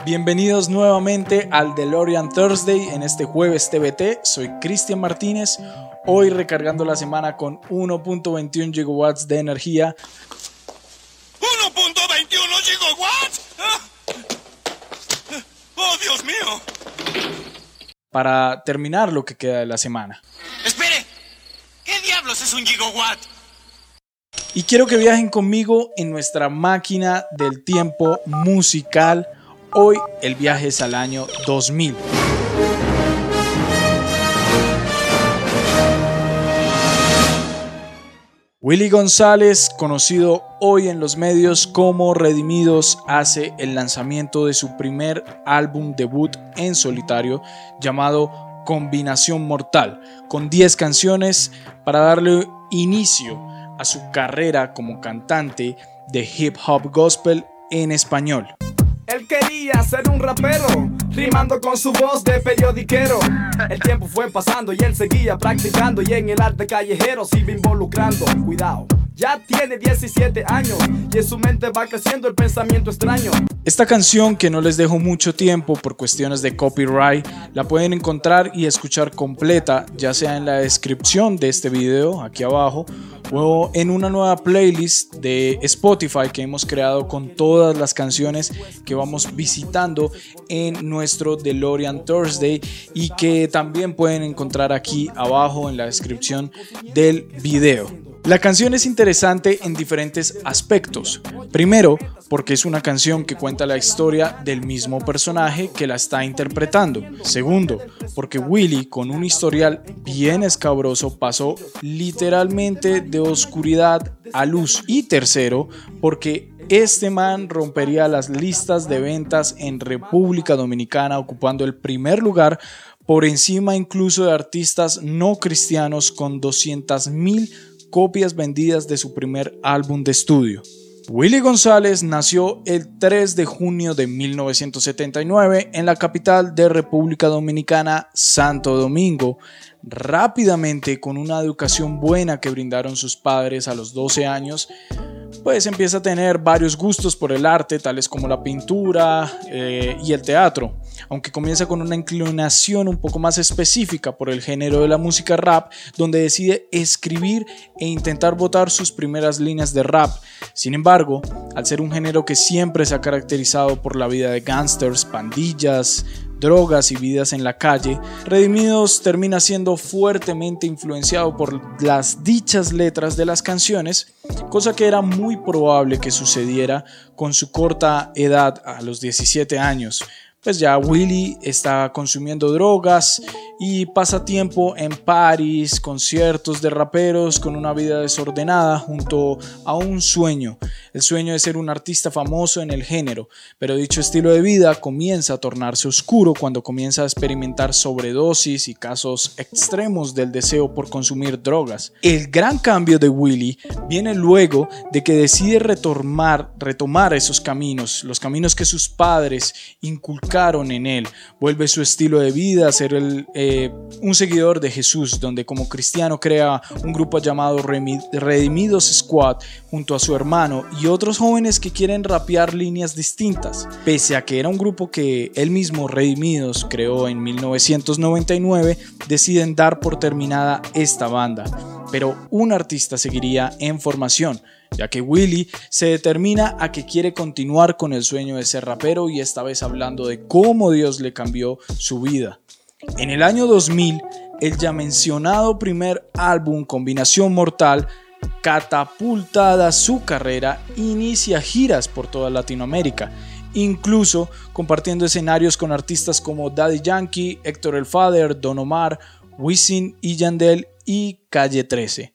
Bienvenidos nuevamente al DeLorean Thursday en este jueves TBT. Soy Cristian Martínez, hoy recargando la semana con 1.21 gigawatts de energía. ¿1.21 gigawatts? ¡Oh, Dios mío! Para terminar lo que queda de la semana. ¡Espere! ¿Qué diablos es un gigawatt? Y quiero que viajen conmigo en nuestra máquina del tiempo musical Hoy el viaje es al año 2000. Willy González, conocido hoy en los medios como Redimidos, hace el lanzamiento de su primer álbum debut en solitario llamado Combinación Mortal, con 10 canciones para darle inicio a su carrera como cantante de hip hop gospel en español. Él quería ser un rapero, rimando con su voz de periodiquero. El tiempo fue pasando y él seguía practicando y en el arte callejero se iba involucrando. Cuidado. Ya tiene 17 años y en su mente va creciendo el pensamiento extraño. Esta canción que no les dejo mucho tiempo por cuestiones de copyright, la pueden encontrar y escuchar completa, ya sea en la descripción de este video aquí abajo o en una nueva playlist de Spotify que hemos creado con todas las canciones que vamos visitando en nuestro DeLorean Thursday y que también pueden encontrar aquí abajo en la descripción del video. La canción es interesante en diferentes aspectos. Primero, porque es una canción que cuenta la historia del mismo personaje que la está interpretando. Segundo, porque Willy, con un historial bien escabroso, pasó literalmente de oscuridad a luz. Y tercero, porque este man rompería las listas de ventas en República Dominicana, ocupando el primer lugar por encima incluso de artistas no cristianos con 200 mil copias vendidas de su primer álbum de estudio. Willy González nació el 3 de junio de 1979 en la capital de República Dominicana, Santo Domingo. Rápidamente, con una educación buena que brindaron sus padres a los 12 años, pues empieza a tener varios gustos por el arte, tales como la pintura eh, y el teatro, aunque comienza con una inclinación un poco más específica por el género de la música rap, donde decide escribir e intentar botar sus primeras líneas de rap. Sin embargo, al ser un género que siempre se ha caracterizado por la vida de gangsters, pandillas, drogas y vidas en la calle, Redimidos termina siendo fuertemente influenciado por las dichas letras de las canciones, cosa que era muy probable que sucediera con su corta edad a los 17 años, pues ya Willy está consumiendo drogas y pasa tiempo en París, conciertos de raperos con una vida desordenada junto a un sueño, el sueño de ser un artista famoso en el género, pero dicho estilo de vida comienza a tornarse oscuro cuando comienza a experimentar sobredosis y casos extremos del deseo por consumir drogas. El gran cambio de Willy viene luego de que decide retomar, retomar esos caminos, los caminos que sus padres inculcaron en él, vuelve su estilo de vida a ser. Eh, un seguidor de Jesús, donde como cristiano crea un grupo llamado Redimidos Squad junto a su hermano y otros jóvenes que quieren rapear líneas distintas. Pese a que era un grupo que él mismo, Redimidos, creó en 1999, deciden dar por terminada esta banda. Pero un artista seguiría en formación, ya que Willy se determina a que quiere continuar con el sueño de ser rapero y esta vez hablando de cómo Dios le cambió su vida. En el año 2000, el ya mencionado primer álbum Combinación Mortal, catapultada su carrera, inicia giras por toda Latinoamérica, incluso compartiendo escenarios con artistas como Daddy Yankee, Héctor El Father, Don Omar, Wisin y Yandel y Calle 13.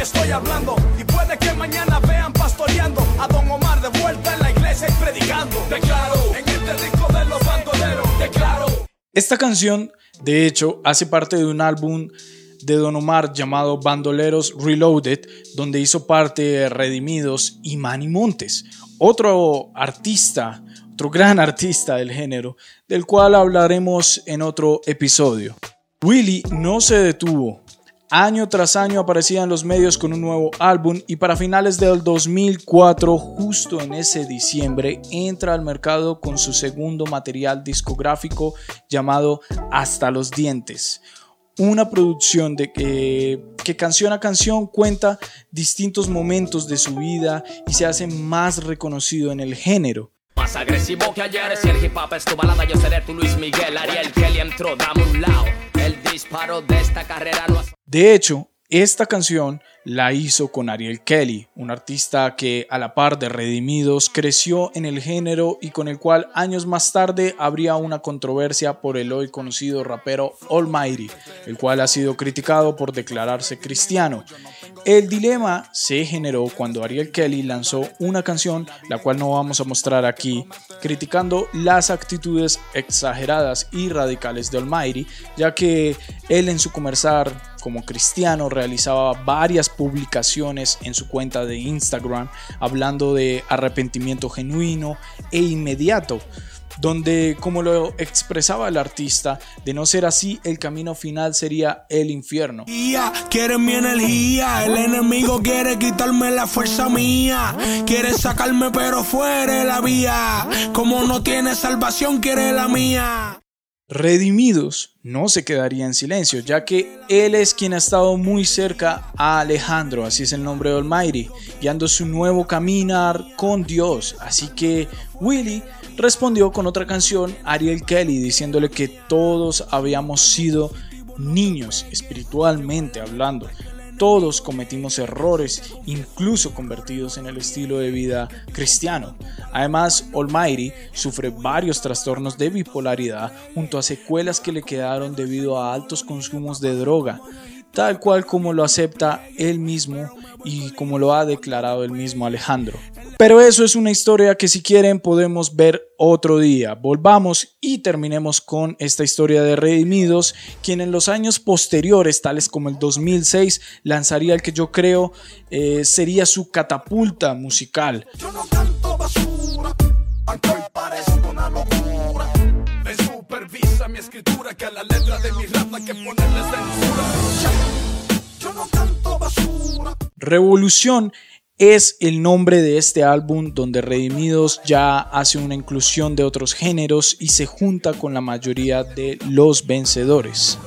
Este esta canción, de hecho, hace parte de un álbum de Don Omar llamado Bandoleros Reloaded, donde hizo parte Redimidos y Manny Montes, otro artista, otro gran artista del género, del cual hablaremos en otro episodio. Willy no se detuvo Año tras año aparecía en los medios con un nuevo álbum y para finales del 2004, justo en ese diciembre, entra al mercado con su segundo material discográfico llamado Hasta los Dientes. Una producción de que, canción a canción cuenta distintos momentos de su vida y se hace más reconocido en el género. Más agresivo que ayer, si el hip tu balada, yo seré tu Luis Miguel, Ariel Kelly entró, dame un lado. El disparo de esta carrera no De hecho, esta canción la hizo con Ariel Kelly, un artista que a la par de Redimidos creció en el género y con el cual años más tarde habría una controversia por el hoy conocido rapero Almighty, el cual ha sido criticado por declararse cristiano. El dilema se generó cuando Ariel Kelly lanzó una canción, la cual no vamos a mostrar aquí, criticando las actitudes exageradas y radicales de Almighty, ya que él en su comercial como cristiano realizaba varias publicaciones en su cuenta de Instagram hablando de arrepentimiento genuino e inmediato donde, como lo expresaba el artista, de no ser así, el camino final sería el infierno. Mi energía, el enemigo quiere quitarme la fuerza mía, quiere sacarme pero la vía, como no tiene salvación quiere la mía. Redimidos no se quedaría en silencio, ya que él es quien ha estado muy cerca a Alejandro, así es el nombre de Almighty, guiando su nuevo caminar con Dios. Así que Willy respondió con otra canción, Ariel Kelly, diciéndole que todos habíamos sido niños espiritualmente hablando, todos cometimos errores, incluso convertidos en el estilo de vida cristiano. Además, Almighty sufre varios trastornos de bipolaridad junto a secuelas que le quedaron debido a altos consumos de droga, tal cual como lo acepta él mismo y como lo ha declarado el mismo Alejandro. Pero eso es una historia que si quieren podemos ver otro día. Volvamos y terminemos con esta historia de Redimidos, quien en los años posteriores, tales como el 2006, lanzaría el que yo creo eh, sería su catapulta musical. Yo no canto basura, una locura. Me supervisa mi escritura que a la letra de mi que ponerle censura. Yo no canto basura. Revolución es el nombre de este álbum donde Redimidos ya hace una inclusión de otros géneros y se junta con la mayoría de los vencedores.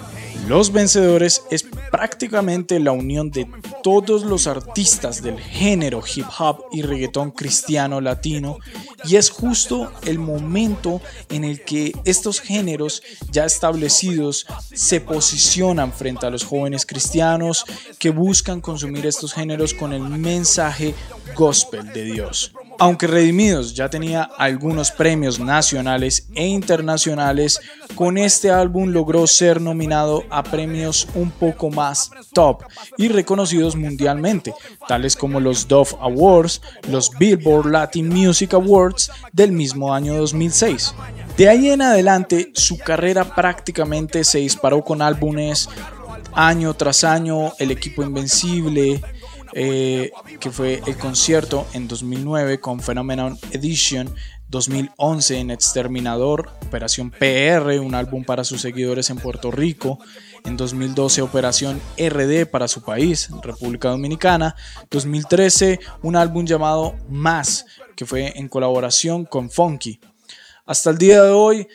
Los Vencedores es prácticamente la unión de todos los artistas del género hip hop y reggaetón cristiano latino y es justo el momento en el que estos géneros ya establecidos se posicionan frente a los jóvenes cristianos que buscan consumir estos géneros con el mensaje gospel de Dios. Aunque Redimidos ya tenía algunos premios nacionales e internacionales, con este álbum logró ser nominado a premios un poco más top y reconocidos mundialmente, tales como los Dove Awards, los Billboard Latin Music Awards del mismo año 2006. De ahí en adelante, su carrera prácticamente se disparó con álbumes año tras año, El equipo invencible, eh, que fue el concierto en 2009 con Phenomenon Edition, 2011 en Exterminador, Operación PR, un álbum para sus seguidores en Puerto Rico, en 2012 Operación RD para su país, República Dominicana, 2013 un álbum llamado Más, que fue en colaboración con Funky. Hasta el día de hoy,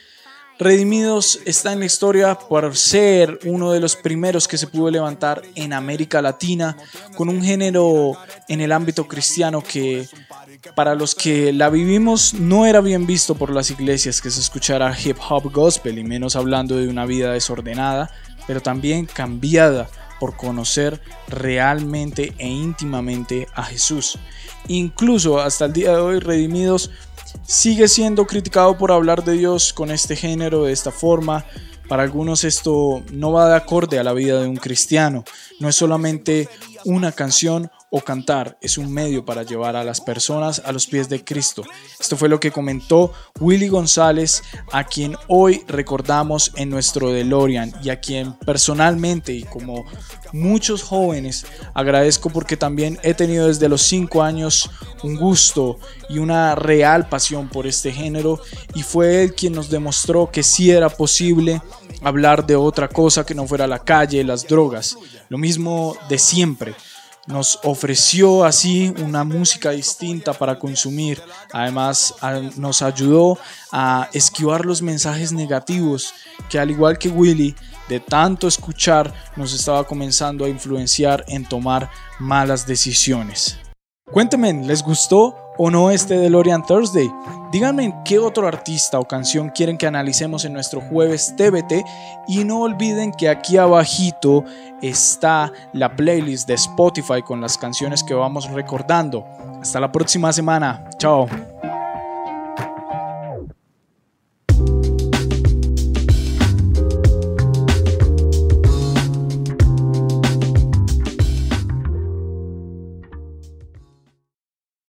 Redimidos está en la historia por ser uno de los primeros que se pudo levantar en América Latina con un género en el ámbito cristiano que para los que la vivimos no era bien visto por las iglesias que se escuchara hip hop gospel y menos hablando de una vida desordenada, pero también cambiada por conocer realmente e íntimamente a Jesús. Incluso hasta el día de hoy Redimidos sigue siendo criticado por hablar de Dios con este género, de esta forma. Para algunos esto no va de acorde a la vida de un cristiano. No es solamente una canción o cantar es un medio para llevar a las personas a los pies de Cristo. Esto fue lo que comentó Willy González, a quien hoy recordamos en nuestro DeLorean y a quien personalmente y como muchos jóvenes agradezco porque también he tenido desde los 5 años un gusto y una real pasión por este género y fue él quien nos demostró que sí era posible hablar de otra cosa que no fuera la calle, las drogas, lo mismo de siempre nos ofreció así una música distinta para consumir. Además, nos ayudó a esquivar los mensajes negativos que al igual que Willy, de tanto escuchar, nos estaba comenzando a influenciar en tomar malas decisiones. Cuéntenme, ¿les gustó o no este DeLorean Thursday? Díganme qué otro artista o canción quieren que analicemos en nuestro jueves TBT y no olviden que aquí abajito está la playlist de Spotify con las canciones que vamos recordando. Hasta la próxima semana. Chao.